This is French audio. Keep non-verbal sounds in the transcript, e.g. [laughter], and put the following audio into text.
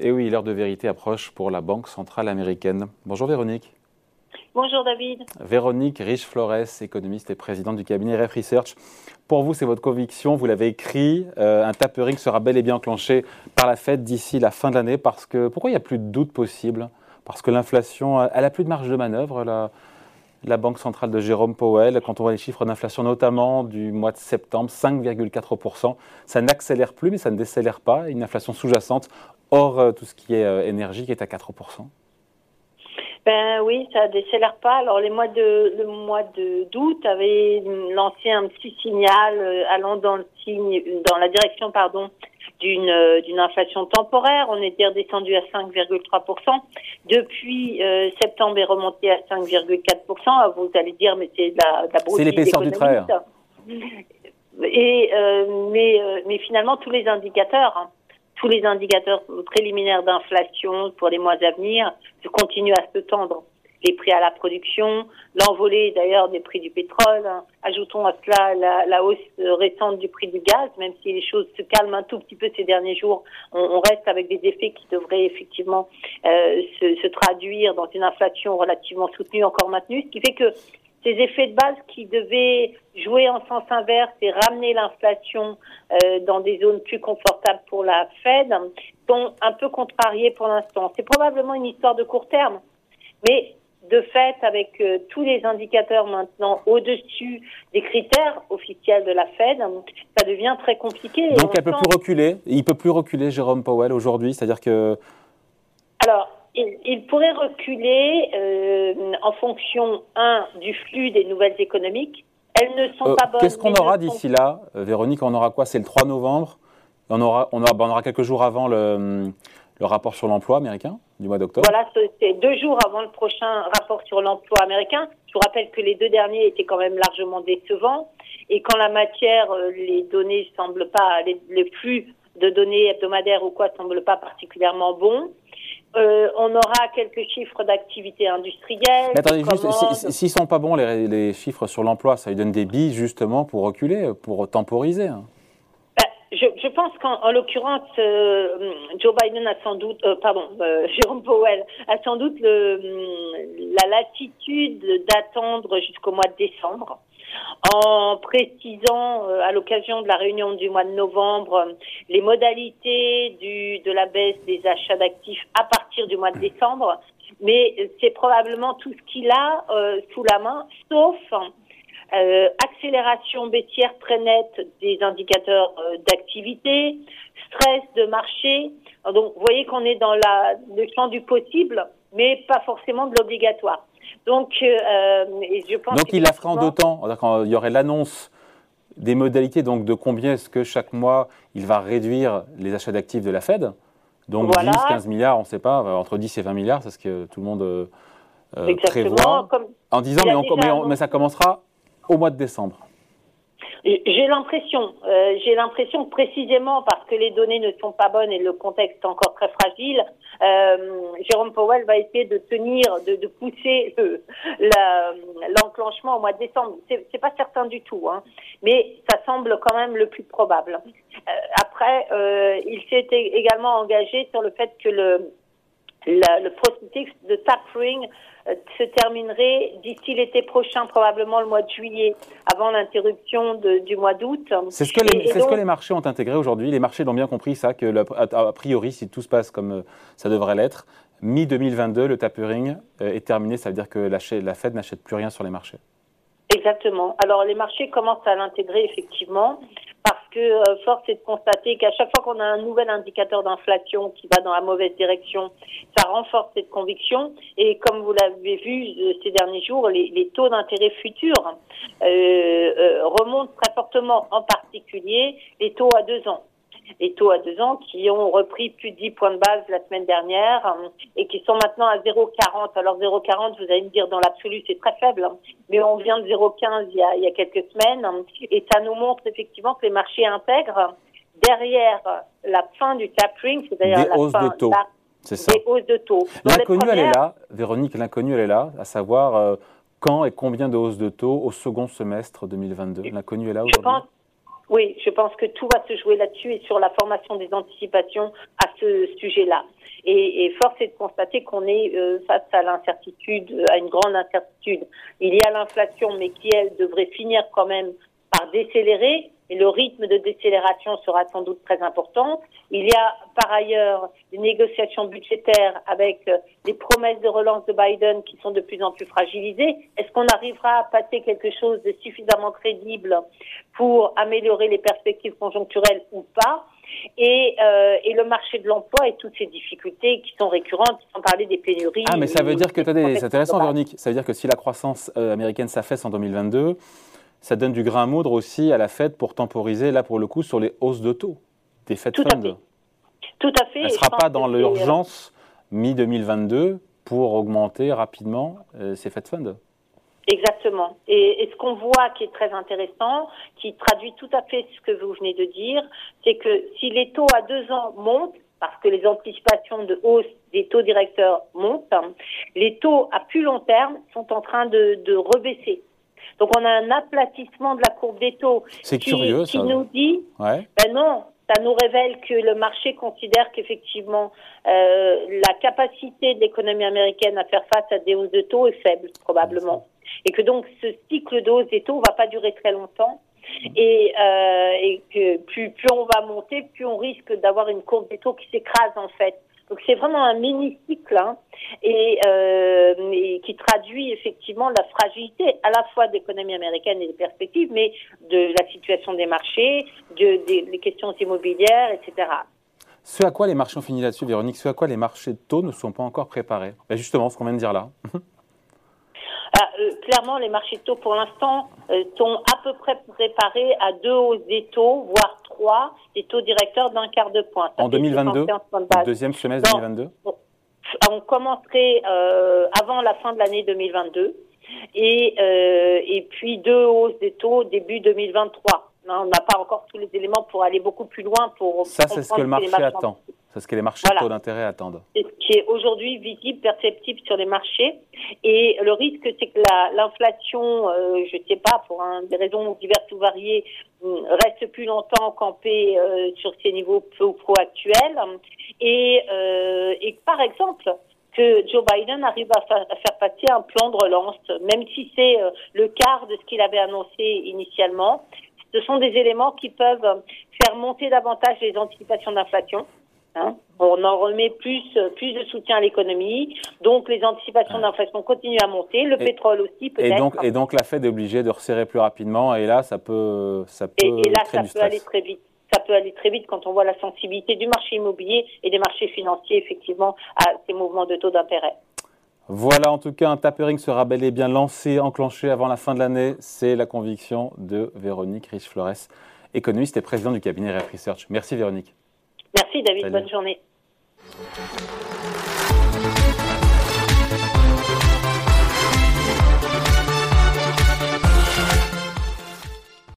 Et oui, l'heure de vérité approche pour la Banque centrale américaine. Bonjour Véronique. Bonjour David. Véronique Riche-Flores, économiste et présidente du cabinet Ref Research. Pour vous, c'est votre conviction, vous l'avez écrit, euh, un tapering sera bel et bien enclenché par la Fed d'ici la fin de l'année. Parce que pourquoi il n'y a plus de doute possible? Parce que l'inflation, elle a plus de marge de manœuvre. La, la Banque centrale de Jérôme Powell, quand on voit les chiffres d'inflation, notamment du mois de septembre, 5,4%, ça n'accélère plus, mais ça ne décélère pas. Une inflation sous-jacente, hors euh, tout ce qui est euh, énergie, qui est à 4%. Ben oui, ça décélère pas. Alors les mois de le mois de d'août avait lancé un petit signal euh, allant dans le signe dans la direction pardon d'une d'une inflation temporaire. On était redescendu à 5,3%. Depuis euh, septembre est remonté à 5,4%. Vous allez dire mais c'est la, la C'est l'épaisseur du trait. Et mais mais finalement tous les indicateurs hein, tous les indicateurs préliminaires d'inflation pour les mois à venir continuent à se tendre. Les prix à la production, l'envolée d'ailleurs des prix du pétrole, hein. ajoutons à cela la, hausse récente du prix du gaz, même si les choses se calment un tout petit peu ces derniers jours, on, reste avec des effets qui devraient effectivement euh, se, se traduire dans une inflation relativement soutenue, encore maintenue, ce qui fait que ces effets de base qui devaient jouer en sens inverse et ramener l'inflation euh, dans des zones plus confortables pour la Fed sont un peu contrariés pour l'instant. C'est probablement une histoire de court terme, mais de fait, avec euh, tous les indicateurs maintenant au-dessus des critères officiels de la Fed, ça devient très compliqué. Donc elle peut plus reculer. Il peut plus reculer, Jérôme Powell aujourd'hui, c'est-à-dire que. Alors, il, pourrait reculer euh, en fonction, un, du flux des nouvelles économiques. Elles ne sont euh, pas bonnes. Qu'est-ce qu'on aura d'ici là, euh, Véronique? On aura quoi? C'est le 3 novembre. On aura, on, aura, on aura quelques jours avant le, le rapport sur l'emploi américain du mois d'octobre. Voilà, c'est deux jours avant le prochain rapport sur l'emploi américain. Je vous rappelle que les deux derniers étaient quand même largement décevants. Et quand la matière, les données semblent pas, les, les flux de données hebdomadaires ou quoi semblent pas particulièrement bons. Euh, on aura quelques chiffres d'activité industrielle. Mais attendez, juste, s'ils sont pas bons, les, chiffres sur l'emploi, ça lui donne des billes justement pour reculer, pour temporiser. Hein. Ben, je, pense qu'en l'occurrence, euh, Joe Biden a sans doute, euh, pardon, [laughs] Jérôme Powell a sans doute le, la latitude d'attendre jusqu'au mois de décembre en précisant euh, à l'occasion de la réunion du mois de novembre les modalités du, de la baisse des achats d'actifs à partir du mois de décembre. Mais c'est probablement tout ce qu'il a euh, sous la main, sauf euh, accélération baissière très nette des indicateurs d'activité, stress de marché. Donc, vous voyez qu'on est dans la, le champ du possible, mais pas forcément de l'obligatoire. Donc, euh, je pense donc il la fera en deux temps. Il y aurait l'annonce des modalités, donc de combien est-ce que chaque mois il va réduire les achats d'actifs de la Fed. Donc 10, 15 milliards, on ne sait pas, entre 10 et 20 milliards, c'est ce que tout le monde euh, prévoit. en disant, mais, mais ça commencera au mois de décembre. J'ai l'impression, euh, j'ai l'impression précisément parce que les données ne sont pas bonnes et le contexte est encore très fragile, euh, Jérôme Powell va essayer de tenir, de, de pousser l'enclenchement au mois de décembre. C'est pas certain du tout, hein, mais ça semble quand même le plus probable. Euh, après, euh, il s'est également engagé sur le fait que le le processus de tapering euh, se terminerait d'ici l'été prochain, probablement le mois de juillet, avant l'interruption du mois d'août. C'est ce, que les, ce que les marchés ont intégré aujourd'hui. Les marchés l'ont bien compris, ça, que a, priori, si tout se passe comme euh, ça devrait l'être, mi-2022, le tapering euh, est terminé. Ça veut dire que la, la Fed n'achète plus rien sur les marchés. Exactement. Alors les marchés commencent à l'intégrer effectivement que euh, force est de constater qu'à chaque fois qu'on a un nouvel indicateur d'inflation qui va dans la mauvaise direction, ça renforce cette conviction. Et comme vous l'avez vu euh, ces derniers jours, les, taux d'intérêt futurs euh, remontent très fortement, en particulier les taux à deux ans les taux à deux ans qui ont repris plus de 10 points de base la semaine dernière euh, et qui sont maintenant à 0,40. Alors 0,40, vous allez me dire dans l'absolu c'est très faible, hein. mais on vient de 0,15 il, y a, il y a quelques semaines et ça nous montre effectivement que les marchés intègrent derrière la fin du tapering, c'est-à-dire la hausses fin de taux. C'est ça. Hausses de taux. L'inconnu, elle est là, Véronique, l'inconnu, elle est là, à savoir euh, quand et combien de hausses de taux au second semestre 2022. L'inconnu est là aujourd'hui Oui, je pense que tout va se jouer là-dessus et sur la formation des anticipations à ce sujet-là. Et, force est de constater qu'on est euh, face à l'incertitude, à une grande incertitude. Il y a l'inflation, mais qui, elle, devrait finir quand même par décélérer et le rythme de décélération sera sans doute très important. Il y a par ailleurs des négociations budgétaires avec euh, les promesses de relance de Biden qui sont de plus en plus fragilisées. Est-ce qu'on arrivera à passer quelque chose de suffisamment crédible pour améliorer les perspectives conjoncturelles ou pas? Et, euh, et, le marché de l'emploi et toutes ces difficultés qui sont récurrentes, sans parler des pénuries. Ah, mais ça veut dire que, c'est intéressant, Véronique, ça veut dire que si la croissance euh, américaine s'affaisse en 2022, ça donne du grain à moudre aussi à la Fed pour temporiser, là pour le coup, sur les hausses de taux des Fed Tout Funds. Tout à fait. Elle ne sera pas dans l'urgence mi-2022 pour augmenter rapidement euh, ces Fed Funds. Exactement. Et, et ce qu'on voit qui est très intéressant, qui traduit tout à fait ce que vous venez de dire, c'est que si les taux à deux ans montent, parce que les anticipations de hausse des taux directeurs montent, les taux à plus long terme sont en train de, de rebaisser. Donc on a un aplatissement de la courbe des taux. C'est curieux, qui nous dit, ouais. ben non, ça nous révèle que le marché considère qu'effectivement euh, la capacité de l'économie américaine à faire face à des hausses de taux est faible probablement, et que donc ce cycle de hausse des taux va pas durer très longtemps. Et, euh, et que plus, plus on va monter, plus on risque d'avoir une courbe des taux qui s'écrase en fait. Donc c'est vraiment un mini cycle hein, et, euh, et, qui traduit effectivement la fragilité à la fois de l'économie américaine et des perspectives, mais de la situation des marchés, de, des questions immobilières, etc. Ce à quoi les marchés ont fini là-dessus, Véronique, ce à quoi les marchés de taux ne sont pas encore préparés? Ben Justement, ce qu'on vient de dire là. [laughs] Ah, euh, clairement, les marchés de taux, pour l'instant, euh, sont à peu près préparés à deux hausses des taux, voire des taux directeurs d'un quart de point. Ça en 2022 Deuxième semestre 2022 On commencerait euh, avant la fin de l'année 2022 et, euh, et puis deux hausses des taux début 2023. On n'a pas encore tous les éléments pour aller beaucoup plus loin. Pour Ça, c'est ce que le marché attend. C'est ce que les marchés voilà. taux d'intérêt attendent. C'est ce qui est aujourd'hui visible, perceptible sur les marchés. Et le risque, c'est que l'inflation, euh, je ne sais pas, pour un, des raisons diverses ou variées, reste plus longtemps campée euh, sur ces niveaux peu pro actuels. Et, euh, et par exemple, que Joe Biden arrive à, fa à, faire passer un plan de relance, même si c'est euh, le quart de ce qu'il avait annoncé initialement. Ce sont des éléments qui peuvent faire monter davantage les anticipations d'inflation. Hein. On en remet plus, plus de soutien à l'économie, donc les anticipations d'inflation continuent à monter, le et, pétrole aussi peut-être. Et donc, et donc la Fed est obligée de resserrer plus rapidement, et là ça peut, ça peut et, et là ça peut aller très vite. Ça peut aller très vite quand on voit la sensibilité du marché immobilier et des marchés financiers effectivement à ces mouvements de taux d'intérêt. Voilà, en tout cas, un tapering sera bel et bien lancé, enclenché avant la fin de l'année. C'est la conviction de Véronique Riche-Flores, économiste et présidente du cabinet Ref Research. Merci Véronique. Merci David, bonne journée.